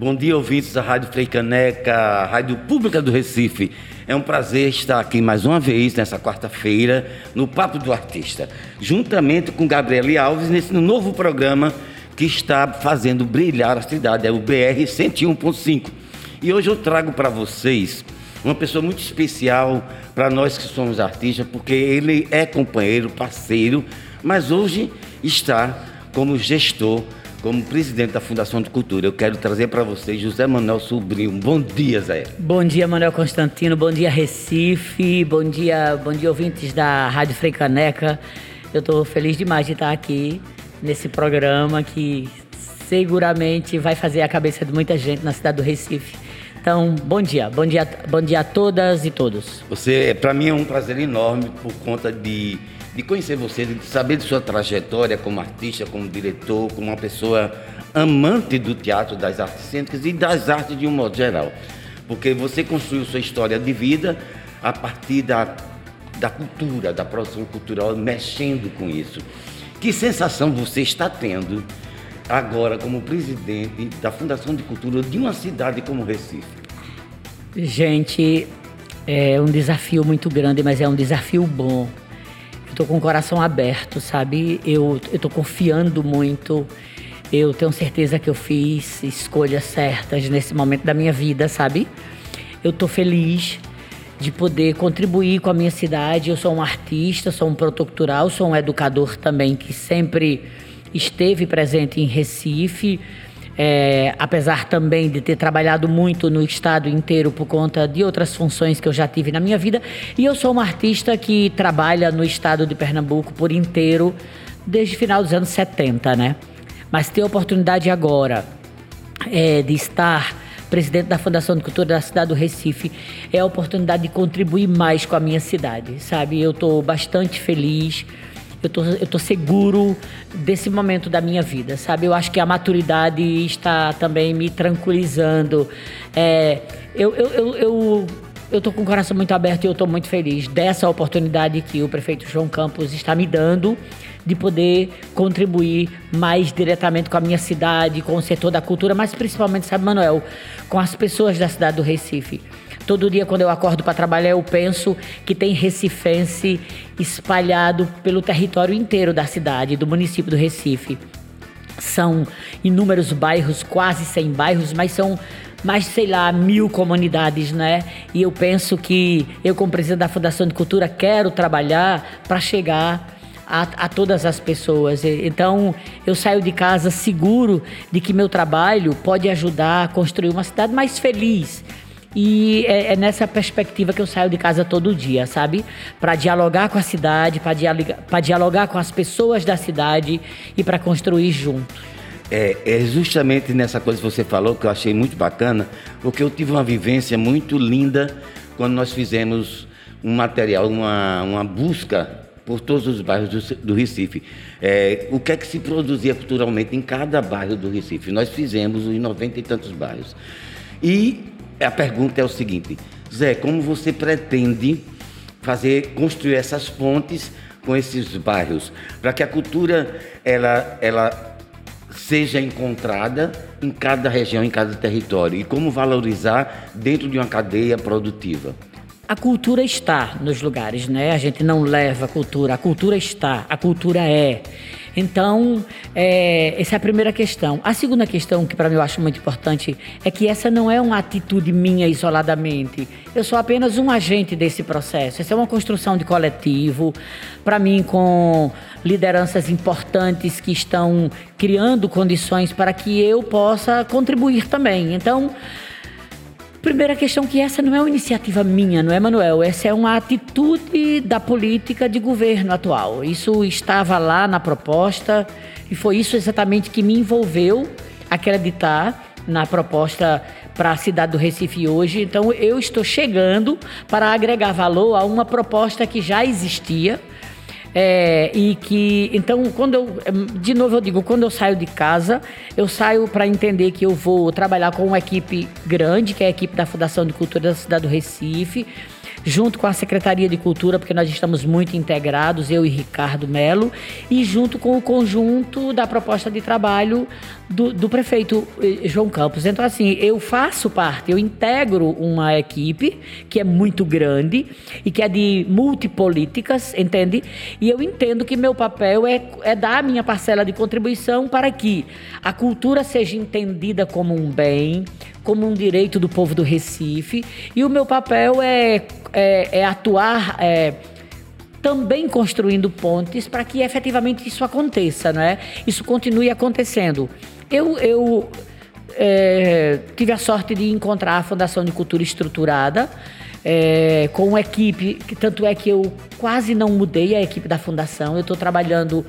Bom dia, ouvintes da Rádio Freicaneca, Rádio Pública do Recife. É um prazer estar aqui mais uma vez, nessa quarta-feira, no Papo do Artista, juntamente com Gabriele Alves, nesse novo programa que está fazendo brilhar a cidade, é o BR 101.5. E hoje eu trago para vocês uma pessoa muito especial para nós que somos artistas, porque ele é companheiro, parceiro, mas hoje está como gestor como presidente da Fundação de Cultura. Eu quero trazer para vocês José Manuel Sobrinho. Bom dia, Zé. Bom dia, Manuel Constantino. Bom dia, Recife. Bom dia, bom dia, ouvintes da Rádio Freicaneca. Eu estou feliz demais de estar aqui nesse programa que seguramente vai fazer a cabeça de muita gente na cidade do Recife. Então, bom dia, bom dia, bom dia a todas e todos. Você, para mim é um prazer enorme por conta de de conhecer você, de saber de sua trajetória como artista, como diretor, como uma pessoa amante do teatro, das artes cênicas e das artes de um modo geral. Porque você construiu sua história de vida a partir da, da cultura, da produção cultural, mexendo com isso. Que sensação você está tendo agora como presidente da Fundação de Cultura de uma cidade como Recife? Gente, é um desafio muito grande, mas é um desafio bom tô com o coração aberto, sabe? Eu, eu tô confiando muito. Eu tenho certeza que eu fiz escolhas certas nesse momento da minha vida, sabe? Eu tô feliz de poder contribuir com a minha cidade. Eu sou um artista, sou um protocultural, sou um educador também que sempre esteve presente em Recife é, apesar também de ter trabalhado muito no estado inteiro por conta de outras funções que eu já tive na minha vida. E eu sou uma artista que trabalha no estado de Pernambuco por inteiro desde o final dos anos 70, né? Mas ter a oportunidade agora é, de estar presidente da Fundação de Cultura da cidade do Recife, é a oportunidade de contribuir mais com a minha cidade, sabe? Eu estou bastante feliz eu tô, eu tô seguro desse momento da minha vida, sabe? Eu acho que a maturidade está também me tranquilizando. É, eu, eu, eu, eu eu estou com o coração muito aberto e eu estou muito feliz dessa oportunidade que o prefeito João Campos está me dando de poder contribuir mais diretamente com a minha cidade, com o setor da cultura, mas principalmente, sabe, Manuel, com as pessoas da cidade do Recife. Todo dia, quando eu acordo para trabalhar, eu penso que tem recifense espalhado pelo território inteiro da cidade, do município do Recife. São inúmeros bairros, quase 100 bairros, mas são mais, sei lá, mil comunidades, né? E eu penso que eu, como presidente da Fundação de Cultura, quero trabalhar para chegar a, a, todas as pessoas. Então, eu saio de casa seguro de que meu trabalho pode ajudar a construir uma cidade mais feliz, e é, é, nessa perspectiva que eu saio de casa todo dia, sabe? Para dialogar com a cidade, para dialogar, dialogar com as pessoas da cidade e para construir junto. É, é, justamente nessa coisa que você falou que eu achei muito bacana, porque eu tive uma vivência muito linda quando nós fizemos um material, uma, uma busca por todos os bairros do, do Recife. É, o que é que se produzia culturalmente em cada bairro do Recife? Nós fizemos em noventa e tantos bairros. E a pergunta é o seguinte: Zé, como você pretende fazer, construir essas pontes com esses bairros? Para que a cultura ela, ela seja encontrada em cada região, em cada território. E como valorizar dentro de uma cadeia produtiva? A cultura está nos lugares, né? A gente não leva a cultura, a cultura está, a cultura é. Então, é, essa é a primeira questão. A segunda questão, que para mim eu acho muito importante, é que essa não é uma atitude minha isoladamente. Eu sou apenas um agente desse processo. Essa é uma construção de coletivo, para mim, com lideranças importantes que estão criando condições para que eu possa contribuir também. Então, Primeira questão que essa não é uma iniciativa minha, não é, Manuel? Essa é uma atitude da política de governo atual. Isso estava lá na proposta e foi isso exatamente que me envolveu acreditar na proposta para a cidade do Recife hoje. Então, eu estou chegando para agregar valor a uma proposta que já existia, é, e que, então, quando eu, de novo eu digo, quando eu saio de casa, eu saio para entender que eu vou trabalhar com uma equipe grande, que é a equipe da Fundação de Cultura da cidade do Recife, junto com a Secretaria de Cultura, porque nós estamos muito integrados, eu e Ricardo Melo, e junto com o conjunto da proposta de trabalho do, do, prefeito eh, João Campos. Então, assim, eu faço parte, eu integro uma equipe que é muito grande e que é de multipolíticas, entende? E eu entendo que meu papel é, é dar a minha parcela de contribuição para que a cultura seja entendida como um bem, como um direito do povo do Recife, e o meu papel é, é, é atuar. É, também construindo pontes para que efetivamente isso aconteça, não é? Isso continue acontecendo. Eu, eu é, tive a sorte de encontrar a Fundação de Cultura Estruturada, é, com uma equipe, que tanto é que eu quase não mudei a equipe da Fundação, eu estou trabalhando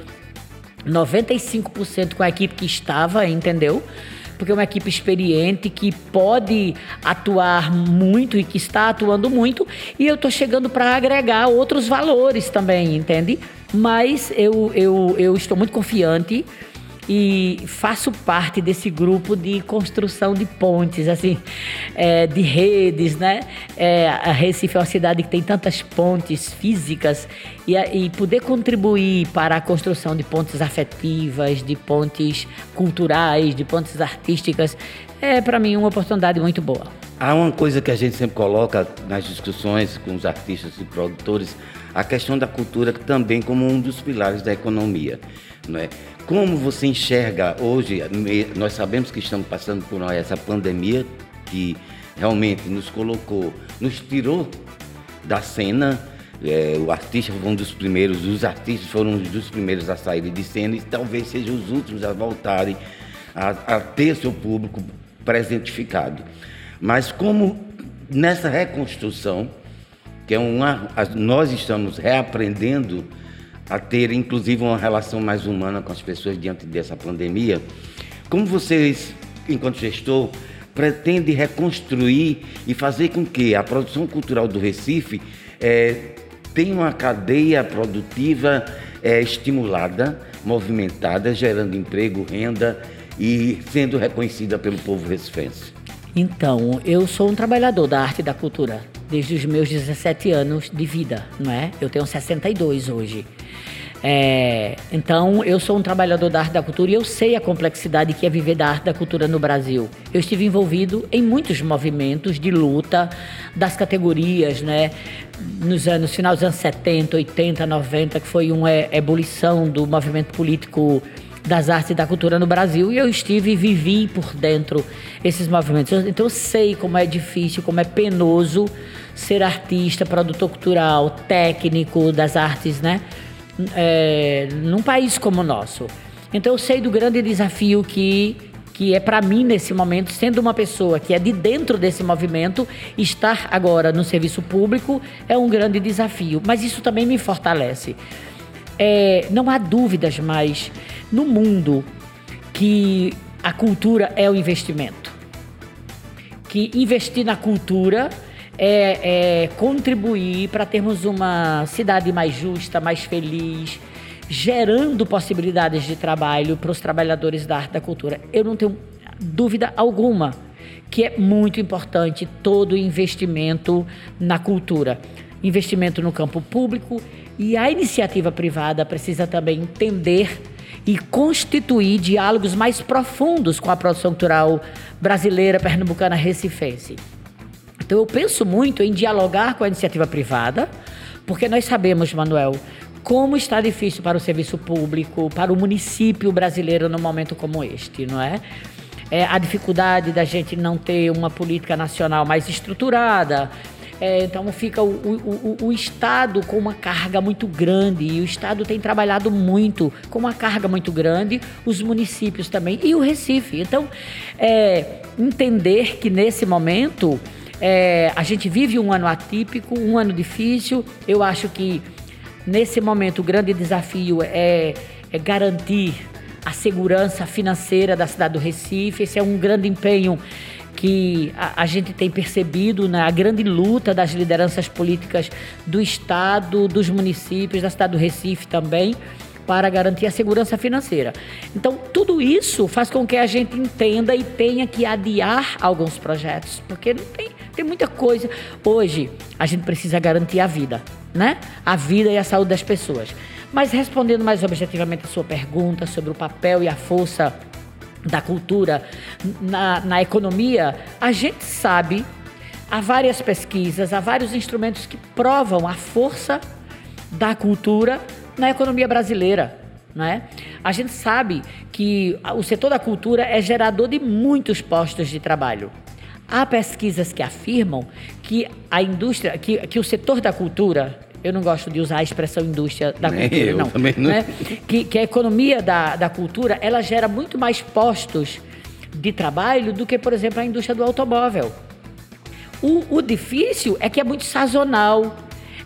95% com a equipe que estava, entendeu? Porque é uma equipe experiente que pode atuar muito e que está atuando muito, e eu estou chegando para agregar outros valores também, entende? Mas eu, eu, eu estou muito confiante e faço parte desse grupo de construção de pontes, assim, é, de redes, né? É, a Recife é uma cidade que tem tantas pontes físicas e, e poder contribuir para a construção de pontes afetivas, de pontes culturais, de pontes artísticas, é para mim uma oportunidade muito boa. Há uma coisa que a gente sempre coloca nas discussões com os artistas e produtores, a questão da cultura também como um dos pilares da economia. Não é? Como você enxerga hoje? Nós sabemos que estamos passando por essa pandemia que realmente nos colocou, nos tirou da cena. É, o artista foi um dos primeiros, os artistas foram um dos primeiros a saírem de cena e talvez sejam os últimos a voltarem a, a ter seu público presentificado. Mas como nessa reconstrução, que é uma, nós estamos reaprendendo a ter, inclusive, uma relação mais humana com as pessoas diante dessa pandemia. Como vocês, enquanto gestor, pretende reconstruir e fazer com que a produção cultural do Recife é, tenha uma cadeia produtiva é, estimulada, movimentada, gerando emprego, renda e sendo reconhecida pelo povo recifense? Então, eu sou um trabalhador da arte e da cultura desde os meus 17 anos de vida, não é? Eu tenho 62 hoje. É, então, eu sou um trabalhador da arte da cultura e eu sei a complexidade que é viver da arte da cultura no Brasil. Eu estive envolvido em muitos movimentos de luta das categorias, né? Nos anos, final dos anos 70, 80, 90, que foi uma ebulição do movimento político das artes e da cultura no Brasil e eu estive e vivi por dentro esses movimentos. Então eu sei como é difícil, como é penoso ser artista, produtor cultural, técnico das artes, né? É, num país como o nosso. Então eu sei do grande desafio que que é para mim nesse momento, sendo uma pessoa que é de dentro desse movimento, estar agora no serviço público é um grande desafio. Mas isso também me fortalece. É, não há dúvidas mais no mundo que a cultura é o investimento. Que investir na cultura é, é contribuir para termos uma cidade mais justa, mais feliz, gerando possibilidades de trabalho para os trabalhadores da arte da cultura. Eu não tenho dúvida alguma que é muito importante todo investimento na cultura. Investimento no campo público e a iniciativa privada precisa também entender e constituir diálogos mais profundos com a produção cultural brasileira, pernambucana, recifense. Então eu penso muito em dialogar com a iniciativa privada, porque nós sabemos, Manuel, como está difícil para o serviço público, para o município brasileiro num momento como este, não é? é a dificuldade da gente não ter uma política nacional mais estruturada. É, então fica o, o, o, o, Estado com uma carga muito grande e o Estado tem trabalhado muito com uma carga muito grande, os municípios também e o Recife. Então, é, entender que nesse momento é, a gente vive um ano atípico, um ano difícil. Eu acho que nesse momento o grande desafio é, é garantir a segurança financeira da cidade do Recife. Esse é um grande empenho que a, a, gente tem percebido na né, grande luta das lideranças políticas do Estado, dos municípios, da cidade do Recife também, para garantir a segurança financeira. Então, tudo isso faz com que a gente entenda e tenha que adiar alguns projetos, porque não tem, tem muita coisa. Hoje, a gente precisa garantir a vida, né? A vida e a saúde das pessoas. Mas respondendo mais objetivamente a sua pergunta sobre o papel e a força da cultura na, na economia, a gente sabe, há várias pesquisas, há vários instrumentos que provam a força da cultura na economia brasileira. Né? A gente sabe que o setor da cultura é gerador de muitos postos de trabalho. Há pesquisas que afirmam que a indústria, que, que o setor da cultura, eu não gosto de usar a expressão indústria da Nem cultura, eu, não. Também não. Né? Que, que a economia da, da cultura ela gera muito mais postos de trabalho do que, por exemplo, a indústria do automóvel. O, o difícil é que é muito sazonal,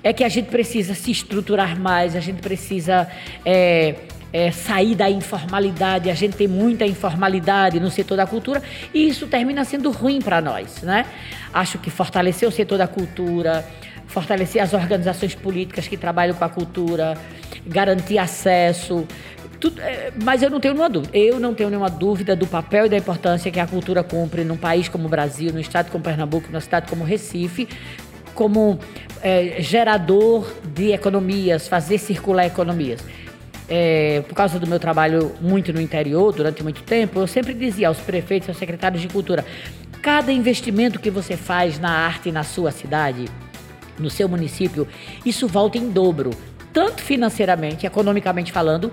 é que a gente precisa se estruturar mais, a gente precisa é, é, sair da informalidade, a gente tem muita informalidade no setor da cultura e isso termina sendo ruim para nós, né? Acho que fortalecer o setor da cultura, fortalecer as organizações políticas que trabalham com a cultura, garantir acesso, tudo, é, mas eu não tenho nenhuma dúvida. Eu não tenho nenhuma dúvida do papel e da importância que a cultura cumpre num país como o Brasil, num estado como Pernambuco, numa cidade como Recife, como é, gerador de economias, fazer circular economias. É, por causa do meu trabalho muito no interior, durante muito tempo, eu sempre dizia aos prefeitos, aos secretários de cultura: cada investimento que você faz na arte na sua cidade, no seu município, isso volta em dobro, tanto financeiramente, economicamente falando,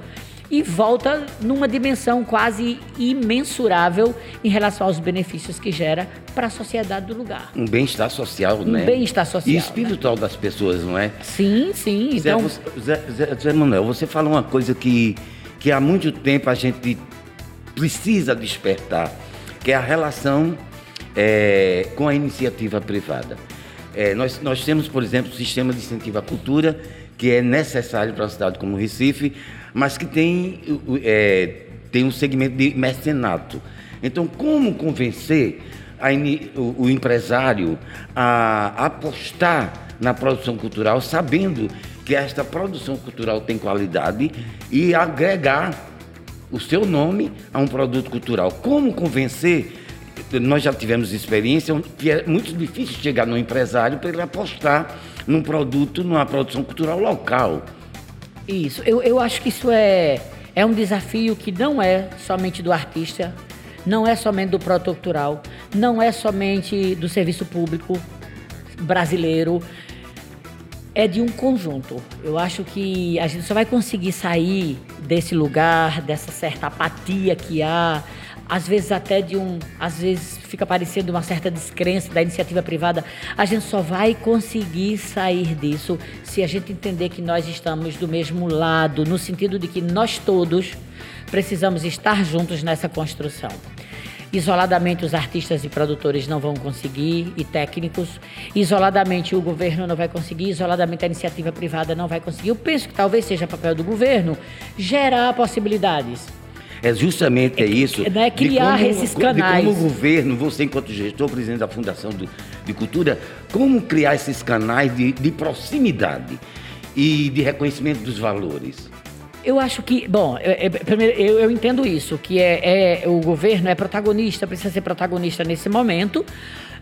e volta numa dimensão quase imensurável em relação aos benefícios que gera para a sociedade do lugar. Um bem-estar social, um né? Um bem-estar social. E espiritual né? das pessoas, não é? Sim, sim. Então... Zé, Zé, Zé Manuel, você fala uma coisa que, que há muito tempo a gente precisa despertar, que é a relação é, com a iniciativa privada. É, nós, nós temos, por exemplo, o sistema de incentivo à cultura, que é necessário para uma cidade como Recife, mas que tem, é, tem um segmento de mecenato. Então, como convencer a, o, o, empresário a apostar na produção cultural, sabendo que esta produção cultural tem qualidade e agregar o seu nome a um produto cultural? Como convencer? Nós já tivemos experiência que é muito difícil chegar no empresário para ele apostar num produto, numa produção cultural local. Isso, eu, eu acho que isso é, é um desafio que não é somente do artista, não é somente do produtor cultural, não é somente do serviço público brasileiro, é de um conjunto. Eu acho que a gente só vai conseguir sair desse lugar, dessa certa apatia que há, às vezes até de um, às vezes fica parecendo uma certa descrença da iniciativa privada. A gente só vai conseguir sair disso se a gente entender que nós estamos do mesmo lado, no sentido de que nós todos precisamos estar juntos nessa construção. Isoladamente, os artistas e produtores não vão conseguir, e técnicos. Isoladamente, o governo não vai conseguir. Isoladamente, a iniciativa privada não vai conseguir. Eu penso que talvez seja papel do governo gerar possibilidades é justamente é, isso. É criar como, esses canais. De como o governo, você enquanto gestor, presidente da Fundação do, de Cultura, como criar esses canais de, de proximidade e de reconhecimento dos valores? Eu acho que, bom, eu, primeiro eu, eu, entendo isso, que é, é, o governo é protagonista, precisa ser protagonista nesse momento,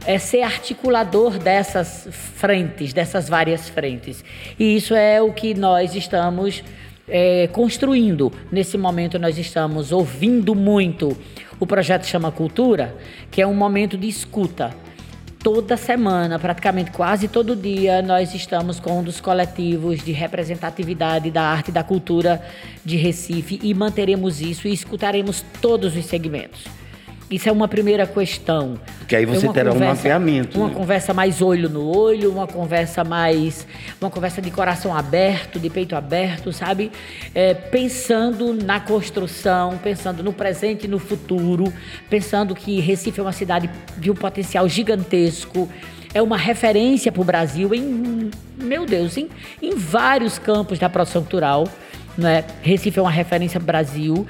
é ser articulador dessas frentes, dessas várias frentes. E isso é o que nós estamos é, construindo. Nesse momento, nós estamos ouvindo muito. O projeto chama Cultura, que é um momento de escuta. Toda semana, praticamente quase todo dia, nós estamos com um dos coletivos de representatividade da arte e da cultura de Recife e manteremos isso e escutaremos todos os segmentos. Isso é uma primeira questão. Porque aí você é terá conversa, um mapeamento. Uma né? conversa mais olho no olho, uma conversa mais. Uma conversa de coração aberto, de peito aberto, sabe? É, pensando na construção, pensando no presente e no futuro, pensando que Recife é uma cidade de um potencial gigantesco é uma referência para o Brasil em, meu Deus, em, em vários campos da produção cultural. Né? Recife é uma referência para o Brasil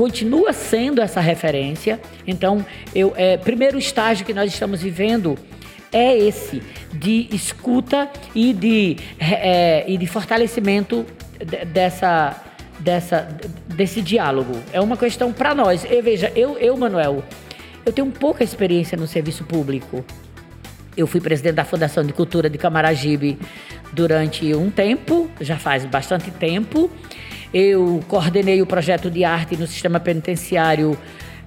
continua sendo essa referência. Então, eu, é, primeiro estágio que nós estamos vivendo é esse de escuta e de, é, e de fortalecimento dessa, dessa, desse diálogo. É uma questão para nós. E veja, eu, eu, Manuel, eu tenho pouca experiência no serviço público. Eu fui presidente da Fundação de Cultura de Camaragibe durante um tempo, já faz bastante tempo. Eu coordenei o projeto de arte no sistema penitenciário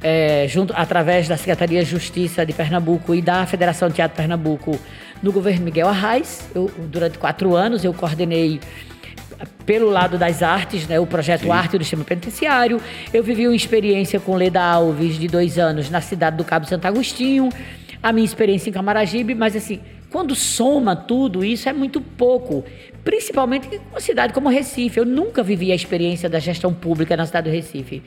é, junto, através da Secretaria de Justiça de Pernambuco e da Federação de Teatro Pernambuco no governo Miguel Arraes. Eu, durante quatro anos eu coordenei pelo lado das artes, né, o projeto Sim. Arte do Sistema Penitenciário. Eu vivi uma experiência com Leda Alves de dois anos na cidade do Cabo Santo Agostinho. A minha experiência em Camaragibe, mas assim, quando soma tudo isso é muito pouco, principalmente em uma cidade como Recife. Eu nunca vivi a experiência da gestão pública na cidade do Recife.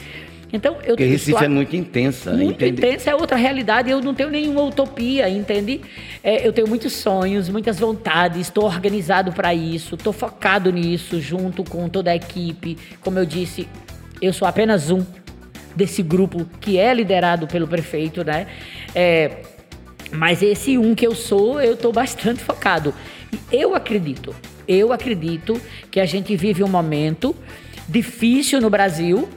Então, eu Porque Recife é muito intensa. Muito entende? intensa, é outra realidade. Eu não tenho nenhuma utopia, entende? É, eu tenho muitos sonhos, muitas vontades, estou organizado para isso, estou focado nisso, junto com toda a equipe. Como eu disse, eu sou apenas um desse grupo que é liderado pelo prefeito, né? É, mas esse um que eu sou, eu estou bastante focado. Eu acredito, eu acredito que a gente vive um momento difícil no Brasil,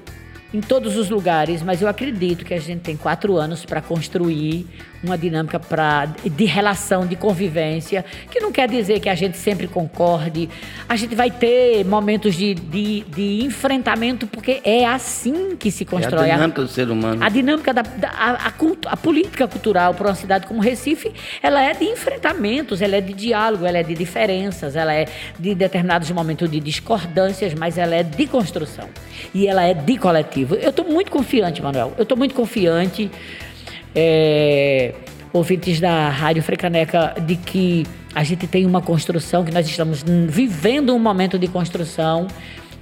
em todos os lugares, mas eu acredito que a gente tem quatro anos para construir uma dinâmica pra, de relação, de convivência, que não quer dizer que a gente sempre concorde. A gente vai ter momentos de, de, de enfrentamento, porque é assim que se constrói. É a dinâmica a, do ser humano. A dinâmica da, da a, a, a, política cultural para uma cidade como Recife, ela é de enfrentamentos, ela é de diálogo, ela é de diferenças, ela é de determinados momentos de discordâncias, mas ela é de construção. E ela é de coletivo. Eu estou muito confiante, Manuel. Eu estou muito confiante é, ouvintes da Rádio Frecaneca de que a gente tem uma construção, que nós estamos vivendo um momento de construção.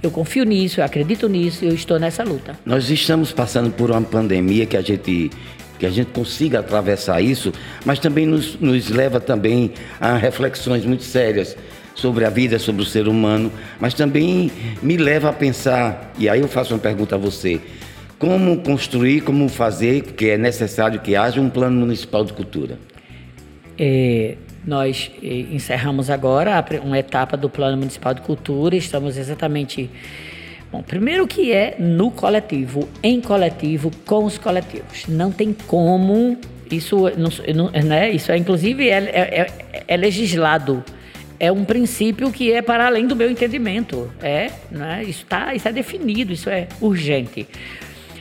Eu confio nisso, eu acredito nisso eu estou nessa luta. Nós estamos passando por uma pandemia que a gente que a gente consiga atravessar isso, mas também nos, nos leva também a reflexões muito sérias sobre a vida, sobre o ser humano, mas também me leva a pensar, e aí eu faço uma pergunta a você, como construir, como fazer, que é necessário que haja um plano municipal de cultura? É, nós é, encerramos agora uma etapa do plano municipal de cultura, estamos exatamente. Bom, primeiro que é no coletivo, em coletivo, com os coletivos. Não tem como. Isso, não, né, isso é, inclusive, é, é, é, é legislado é um princípio que é para além do meu entendimento. É, né? isso, tá, isso é definido, isso é urgente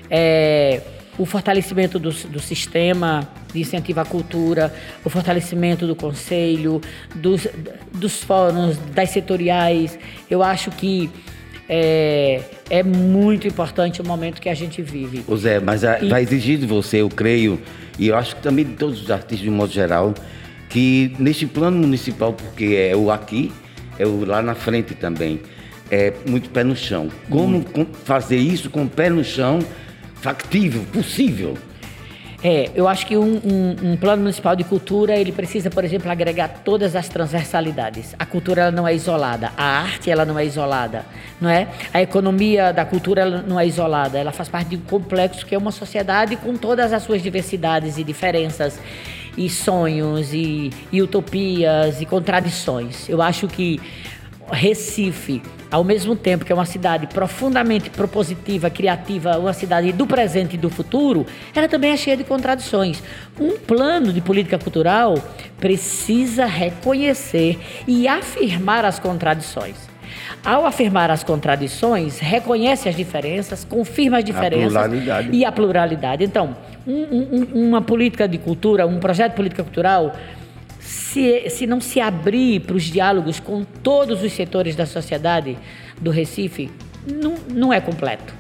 é, o fortalecimento do, do, sistema de incentivo à cultura, o fortalecimento do conselho, dos, dos fóruns, das setoriais. Eu acho que é, é muito importante o momento que a gente vive. O Zé, mas a, e... vai exigir de você, eu creio, e eu acho que também de todos os artistas de modo geral, que neste plano municipal, porque é o aqui, é o lá na frente também, é muito pé no chão. Como fazer isso com o pé no chão factível, possível. É, eu acho que um, um, um, plano municipal de cultura ele precisa, por exemplo, agregar todas as transversalidades. A cultura ela não é isolada, a arte ela não é isolada, não é? A economia da cultura ela não é isolada, ela faz parte de um complexo que é uma sociedade com todas as suas diversidades e diferenças e sonhos e, e utopias e contradições. Eu acho que Recife, ao mesmo tempo que é uma cidade profundamente propositiva, criativa, uma cidade do presente e do futuro, ela também é cheia de contradições. Um plano de política cultural precisa reconhecer e afirmar as contradições. Ao afirmar as contradições, reconhece as diferenças, confirma as diferenças a e a pluralidade. Então, um, um, uma política de cultura, um projeto de política cultural se, se não se abrir para os diálogos com todos os setores da sociedade do Recife, não, não é completo.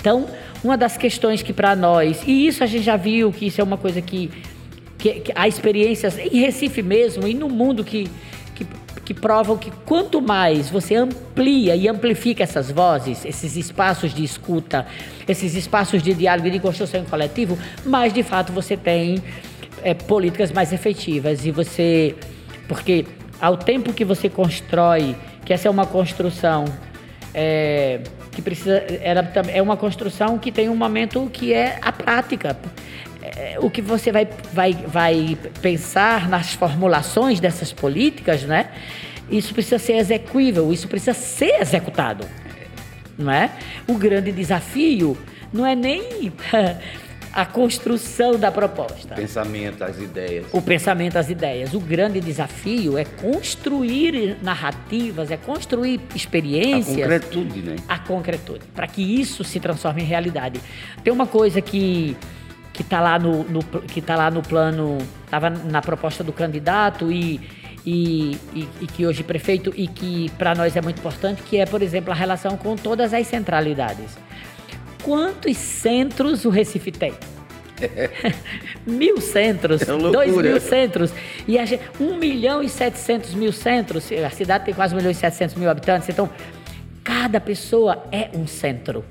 Então, uma das questões que para nós, e isso a gente já viu que isso é uma coisa que, que, que há experiências em Recife mesmo e no mundo que, que, que provam que quanto mais você amplia e amplifica essas vozes, esses espaços de escuta, esses espaços de diálogo e de construção em coletivo, mais de fato você tem é, políticas mais efetivas. E você. Porque ao tempo que você constrói, que essa é uma construção é, que precisa. Era, é uma construção que tem um momento que é a prática. É, o que você vai, vai, vai pensar nas formulações dessas políticas, né? Isso precisa ser execuível, isso precisa ser executado. não é? O grande desafio não é nem a construção da proposta. O pensamento, as ideias. O pensamento, as ideias. O grande desafio é construir narrativas, é construir experiências. A concretude, né? A concretude, para que isso se transforme em realidade. Tem uma coisa que que está lá no, no que tá lá no plano, estava na proposta do candidato e e, e, e, que hoje prefeito e que para nós é muito importante, que é, por exemplo, a relação com todas as centralidades quantos centros o Recife tem? mil centros, é dois mil centros. E a gente, 1 milhão e 700 mil centros. A cidade tem quase 1 milhão e 700 mil habitantes. Então, cada pessoa é um centro.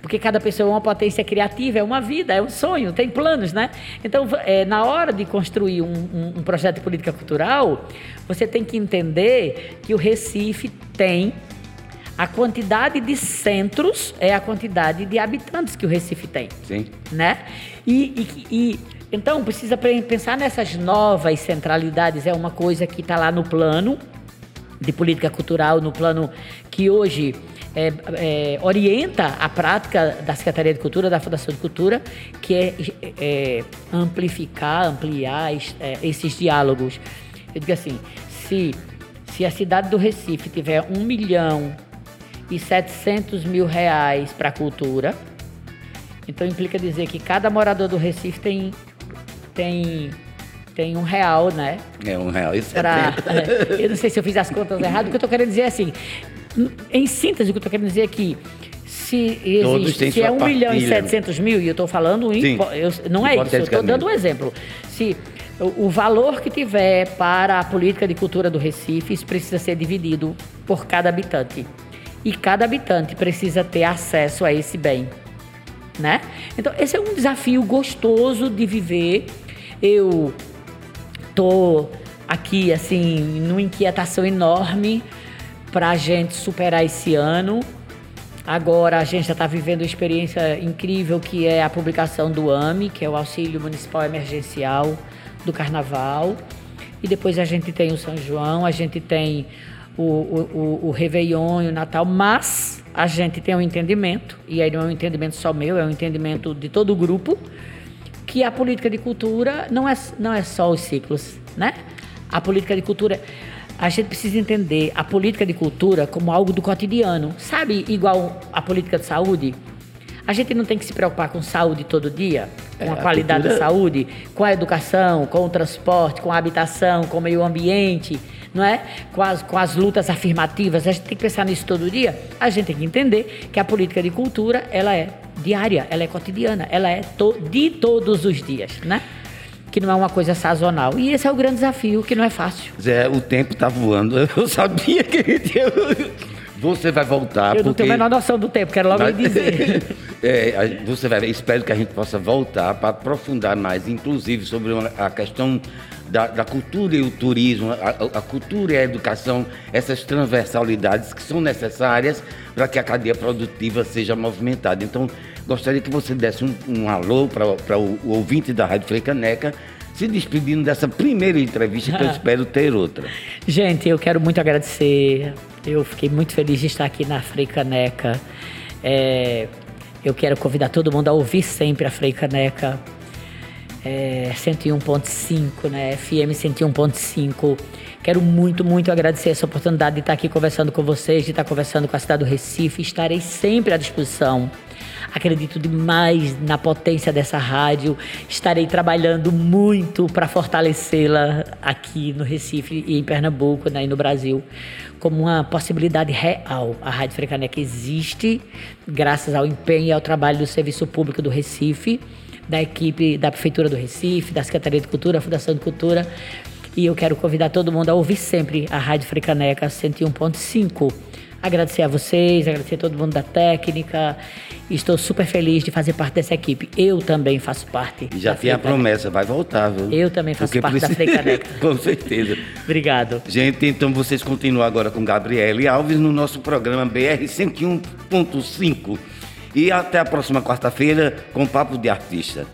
Porque cada pessoa é uma potência criativa, é uma vida, é um sonho, tem planos, né? Então, é, na hora de construir um, um, um projeto de política cultural, você tem que entender que o Recife tem a quantidade de centros é a quantidade de habitantes que o Recife tem. Sim. Né? E, e, e então precisa pensar nessas novas centralidades. É uma coisa que está lá no plano de política cultural, no plano que hoje é, é, orienta a prática da Secretaria de Cultura, da Fundação de Cultura, que é, é amplificar, ampliar é, esses diálogos. Eu digo assim, se, se a cidade do Recife tiver um milhão e 700 mil reais para a cultura. Então implica dizer que cada morador do Recife tem, tem, tem um real, né? É um real e pra, é, Eu não sei se eu fiz as contas erradas, o que eu estou querendo dizer é assim, em síntese, o que eu estou querendo dizer é que se existe, se é 1 milhão e 700 mil, e eu estou falando, em, eu, não é isso, eu estou dando um exemplo. Se o, o valor que tiver para a política de cultura do Recife, isso precisa ser dividido por cada habitante e cada habitante precisa ter acesso a esse bem, né? Então, esse é um desafio gostoso de viver. Eu tô aqui assim, numa inquietação enorme para a gente superar esse ano. Agora a gente já está vivendo uma experiência incrível que é a publicação do AME, que é o Auxílio Municipal Emergencial do Carnaval. E depois a gente tem o São João, a gente tem o, o, o Réveillon e o Natal, mas a gente tem um entendimento, e aí não é um entendimento só meu, é um entendimento de todo o grupo, que a política de cultura não é, não é só os ciclos, né? A política de cultura, a gente precisa entender a política de cultura como algo do cotidiano, sabe? Igual a política de saúde. A gente não tem que se preocupar com saúde todo dia, com é, a qualidade cultura... da saúde, com a educação, com o transporte, com a habitação, com o meio ambiente não é? Com as, com as lutas afirmativas, a gente tem que pensar nisso todo dia. A gente tem que entender que a política de cultura, ela é diária, ela é cotidiana, ela é to de todos os dias, né? Que não é uma coisa sazonal. E esse é o grande desafio, que não é fácil. Zé, o tempo está voando. Eu sabia que você vai voltar. Eu não tenho a menor noção do tempo, quero logo Mas... lhe dizer. é, você vai, espero que a gente possa voltar para aprofundar mais, inclusive sobre a questão da, da, cultura e o turismo, a, a, cultura e a educação, essas transversalidades que são necessárias para que a cadeia produtiva seja movimentada. Então, gostaria que você desse um, um alô para o, o, ouvinte da Rádio Freicaneca, se despedindo dessa primeira entrevista que eu espero ter outra. Gente, eu quero muito agradecer. Eu fiquei muito feliz de estar aqui na Freicaneca. É, eu quero convidar todo mundo a ouvir sempre a Freicaneca é, 101.5, né? FM 101.5. Quero muito, muito agradecer essa oportunidade de estar aqui conversando com vocês, de estar conversando com a cidade do Recife. Estarei sempre à disposição. Acredito demais na potência dessa rádio. Estarei trabalhando muito para fortalecê-la aqui no Recife e em Pernambuco né, e no Brasil como uma possibilidade real. A Rádio Frecaneca existe graças ao empenho e ao trabalho do Serviço Público do Recife da equipe da Prefeitura do Recife, da Secretaria de Cultura, da Fundação de Cultura. E eu quero convidar todo mundo a ouvir sempre a Rádio Frecaneca 101.5. Agradecer a vocês, agradecer a todo mundo da técnica. Estou super feliz de fazer parte dessa equipe. Eu também faço parte. Já tem a promessa, vai voltar, viu? Eu também faço Porque parte precisa... da Frecaneca. com certeza. Obrigado. Gente, então vocês continuam agora com Gabriele Alves no nosso programa BR 101.5. E até a próxima quarta-feira com Papo de Artista.